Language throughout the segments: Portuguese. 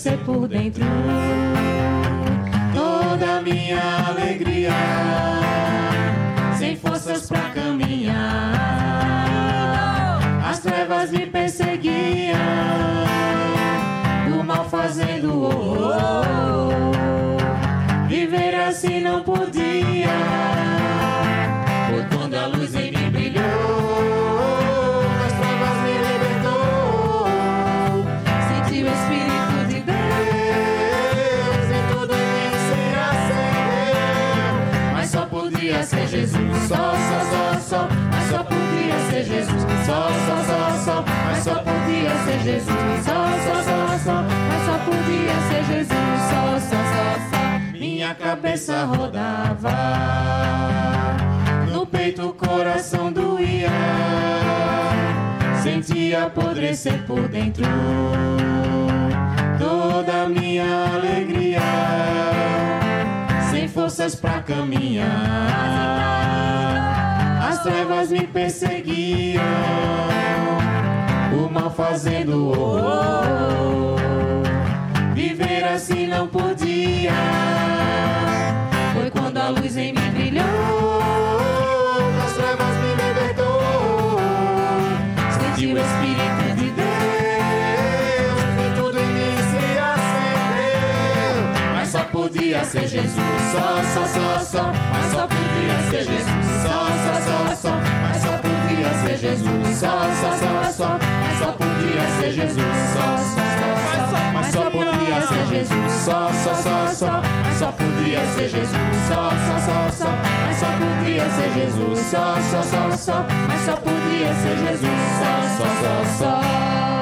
apodrecer por dentro toda minha alegria, sem forças pra caminhar, as trevas me perseguiam, o mal fazendo horror. Viver assim não podia. Só, só, só, só. Mas só podia ser Jesus, só, só, só, só. Mas só podia ser Jesus, só, só, só, só. Mas só podia ser Jesus, só, só, só, só. Minha cabeça rodava no peito o coração doía, sentia apodrecer por dentro toda minha alegria, sem forças pra caminhar, as trevas me perseguiam, o mal fazendo horror. Viver assim não podia. Foi quando a luz em mim brilhou, as trevas me libertou. Senti o Espírito de Deus e tudo em mim se acendeu. Mas só podia ser Jesus, só, só, só, só. Mas só podia ser Jesus, só, só, só, só. Mas só podia ser Jesus, só, só, só, só. Mas só podia ser Jesus, só, só, só. Mas só podia ser Jesus, só, só, só, só. Mas só podia ser Jesus, só, só, só, só. Mas só podia ser Jesus, só, só, só, só. Mas só podia ser Jesus, só, só, só, só.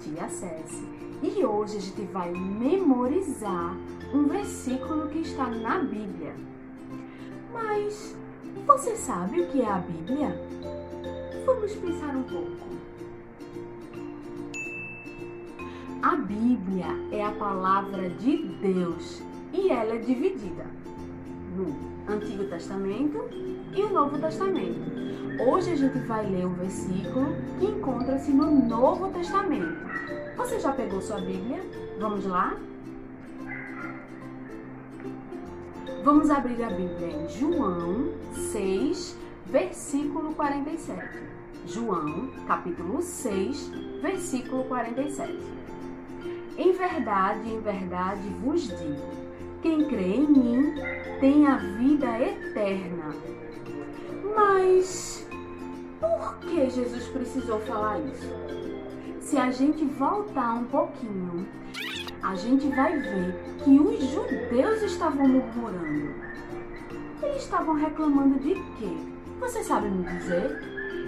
Ceci, e hoje a gente vai memorizar um versículo que está na Bíblia. Mas você sabe o que é a Bíblia? Vamos pensar um pouco. A Bíblia é a palavra de Deus e ela é dividida no Antigo Testamento e o Novo Testamento. Hoje a gente vai ler um versículo que encontra-se no Novo Testamento. Você já pegou sua Bíblia? Vamos lá? Vamos abrir a Bíblia em João 6, versículo 47. João, capítulo 6, versículo 47. Em verdade, em verdade vos digo: quem crê em mim tem a vida eterna. Mas por que Jesus precisou falar isso? Se a gente voltar um pouquinho, a gente vai ver que os judeus estavam murmurando. Eles estavam reclamando de quê? Você sabe me dizer?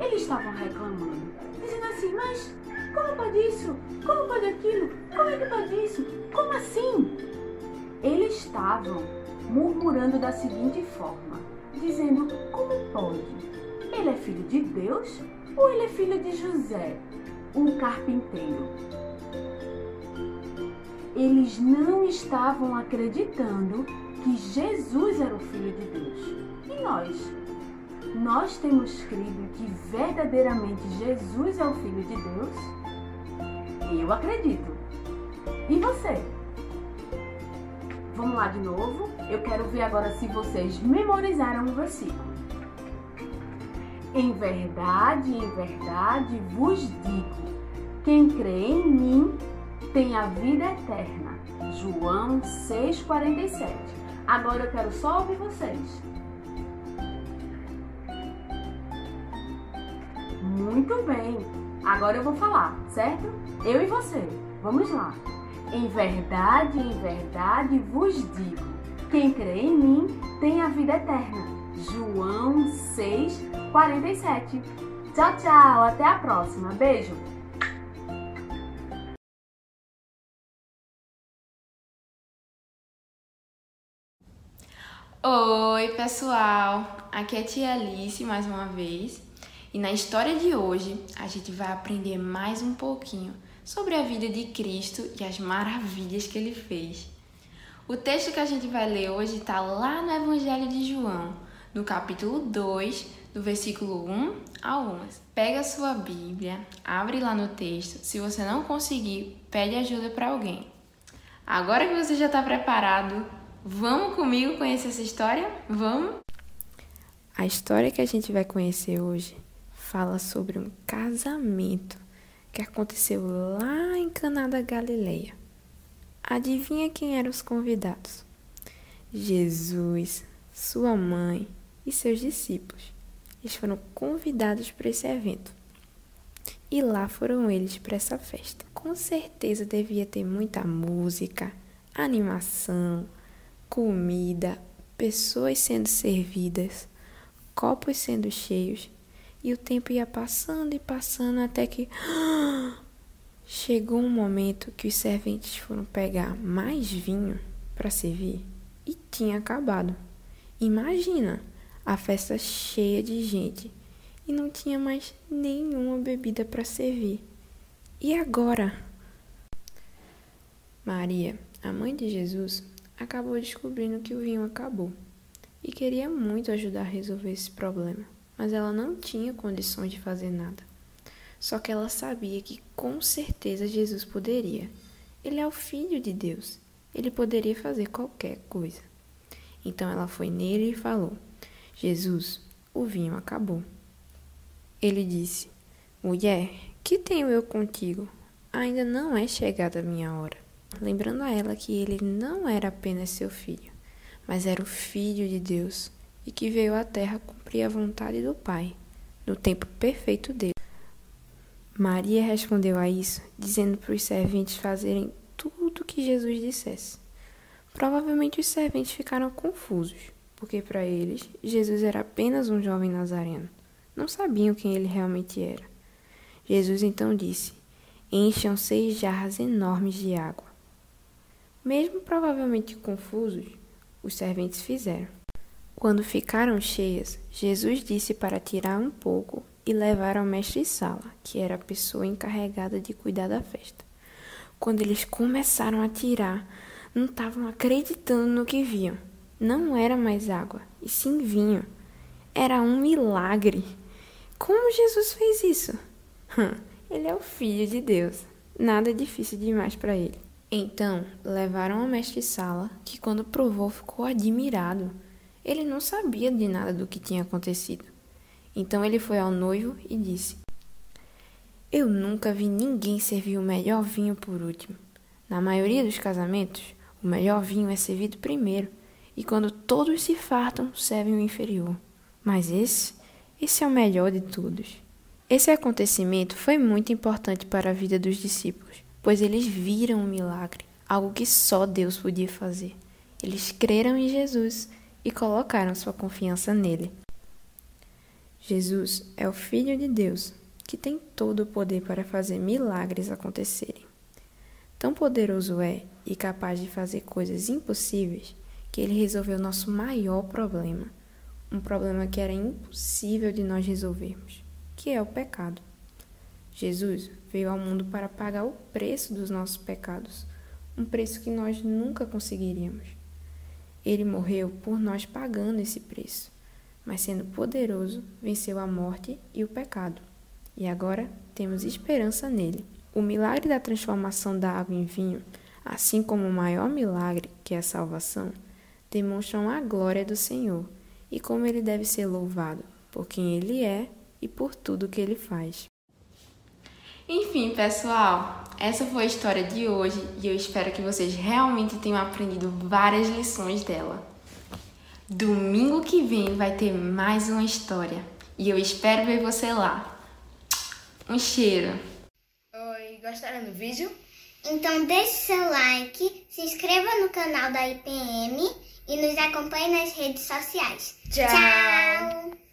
Eles estavam reclamando, dizendo assim, mas como pode isso? Como pode aquilo? Como é que pode isso? Como assim? Eles estavam murmurando da seguinte forma, dizendo: Como pode? Ele é filho de Deus ou ele é filho de José, um carpinteiro? Eles não estavam acreditando que Jesus era o filho de Deus. E nós? Nós temos crido que verdadeiramente Jesus é o filho de Deus? Eu acredito. E você? Vamos lá de novo? Eu quero ver agora se vocês memorizaram o versículo. Em verdade, em verdade vos digo: quem crê em mim tem a vida eterna. João 6,47. Agora eu quero só ouvir vocês. Muito bem. Agora eu vou falar, certo? Eu e você. Vamos lá. Em verdade, em verdade vos digo: quem crê em mim tem a vida eterna. João 6, 47. Tchau, tchau. Até a próxima. Beijo. Oi, pessoal! Aqui é a Tia Alice mais uma vez. E na história de hoje, a gente vai aprender mais um pouquinho sobre a vida de Cristo e as maravilhas que ele fez. O texto que a gente vai ler hoje está lá no Evangelho de João, no capítulo 2, do versículo 1 ao 11. Pega a sua Bíblia, abre lá no texto. Se você não conseguir, pede ajuda para alguém. Agora que você já está preparado, vamos comigo conhecer essa história? Vamos? A história que a gente vai conhecer hoje fala sobre um casamento que aconteceu lá em Caná da Galileia. Adivinha quem eram os convidados? Jesus, sua mãe e seus discípulos. Eles foram convidados para esse evento. E lá foram eles para essa festa. Com certeza devia ter muita música, animação, comida, pessoas sendo servidas, copos sendo cheios e o tempo ia passando e passando até que chegou um momento que os serventes foram pegar mais vinho para servir e tinha acabado. Imagina a festa cheia de gente e não tinha mais nenhuma bebida para servir. E agora? Maria, a mãe de Jesus, acabou descobrindo que o vinho acabou e queria muito ajudar a resolver esse problema mas ela não tinha condições de fazer nada. Só que ela sabia que com certeza Jesus poderia. Ele é o Filho de Deus. Ele poderia fazer qualquer coisa. Então ela foi nele e falou: Jesus, o vinho acabou. Ele disse: Mulher, que tenho eu contigo? Ainda não é chegada a minha hora. Lembrando a ela que ele não era apenas seu filho, mas era o Filho de Deus e que veio à terra cumprir a vontade do Pai, no tempo perfeito dele. Maria respondeu a isso, dizendo para os serventes fazerem tudo o que Jesus dissesse. Provavelmente os serventes ficaram confusos, porque para eles Jesus era apenas um jovem nazareno. Não sabiam quem ele realmente era. Jesus então disse: encham seis jarras enormes de água. Mesmo provavelmente confusos, os serventes fizeram. Quando ficaram cheias, Jesus disse para tirar um pouco e levar ao mestre-sala, que era a pessoa encarregada de cuidar da festa. Quando eles começaram a tirar, não estavam acreditando no que viam. Não era mais água, e sim vinho. Era um milagre. Como Jesus fez isso? Ele é o Filho de Deus. Nada difícil demais para ele. Então, levaram ao mestre-sala, que quando provou ficou admirado. Ele não sabia de nada do que tinha acontecido. Então ele foi ao noivo e disse: Eu nunca vi ninguém servir o melhor vinho por último. Na maioria dos casamentos, o melhor vinho é servido primeiro, e quando todos se fartam, servem o inferior. Mas esse, esse é o melhor de todos. Esse acontecimento foi muito importante para a vida dos discípulos, pois eles viram um milagre, algo que só Deus podia fazer. Eles creram em Jesus e colocaram sua confiança nele. Jesus é o Filho de Deus, que tem todo o poder para fazer milagres acontecerem. Tão poderoso é e capaz de fazer coisas impossíveis que ele resolveu nosso maior problema, um problema que era impossível de nós resolvermos, que é o pecado. Jesus veio ao mundo para pagar o preço dos nossos pecados, um preço que nós nunca conseguiríamos. Ele morreu por nós pagando esse preço mas sendo poderoso, venceu a morte e o pecado. E agora temos esperança nele. O milagre da transformação da água em vinho, assim como o maior milagre, que é a salvação, demonstram a glória do Senhor e como ele deve ser louvado, por quem ele é e por tudo que ele faz. Enfim, pessoal, essa foi a história de hoje e eu espero que vocês realmente tenham aprendido várias lições dela. Domingo que vem vai ter mais uma história e eu espero ver você lá. Um cheiro. Oi, gostaram do vídeo? Então deixe seu like, se inscreva no canal da IPM e nos acompanhe nas redes sociais. Tchau. Tchau.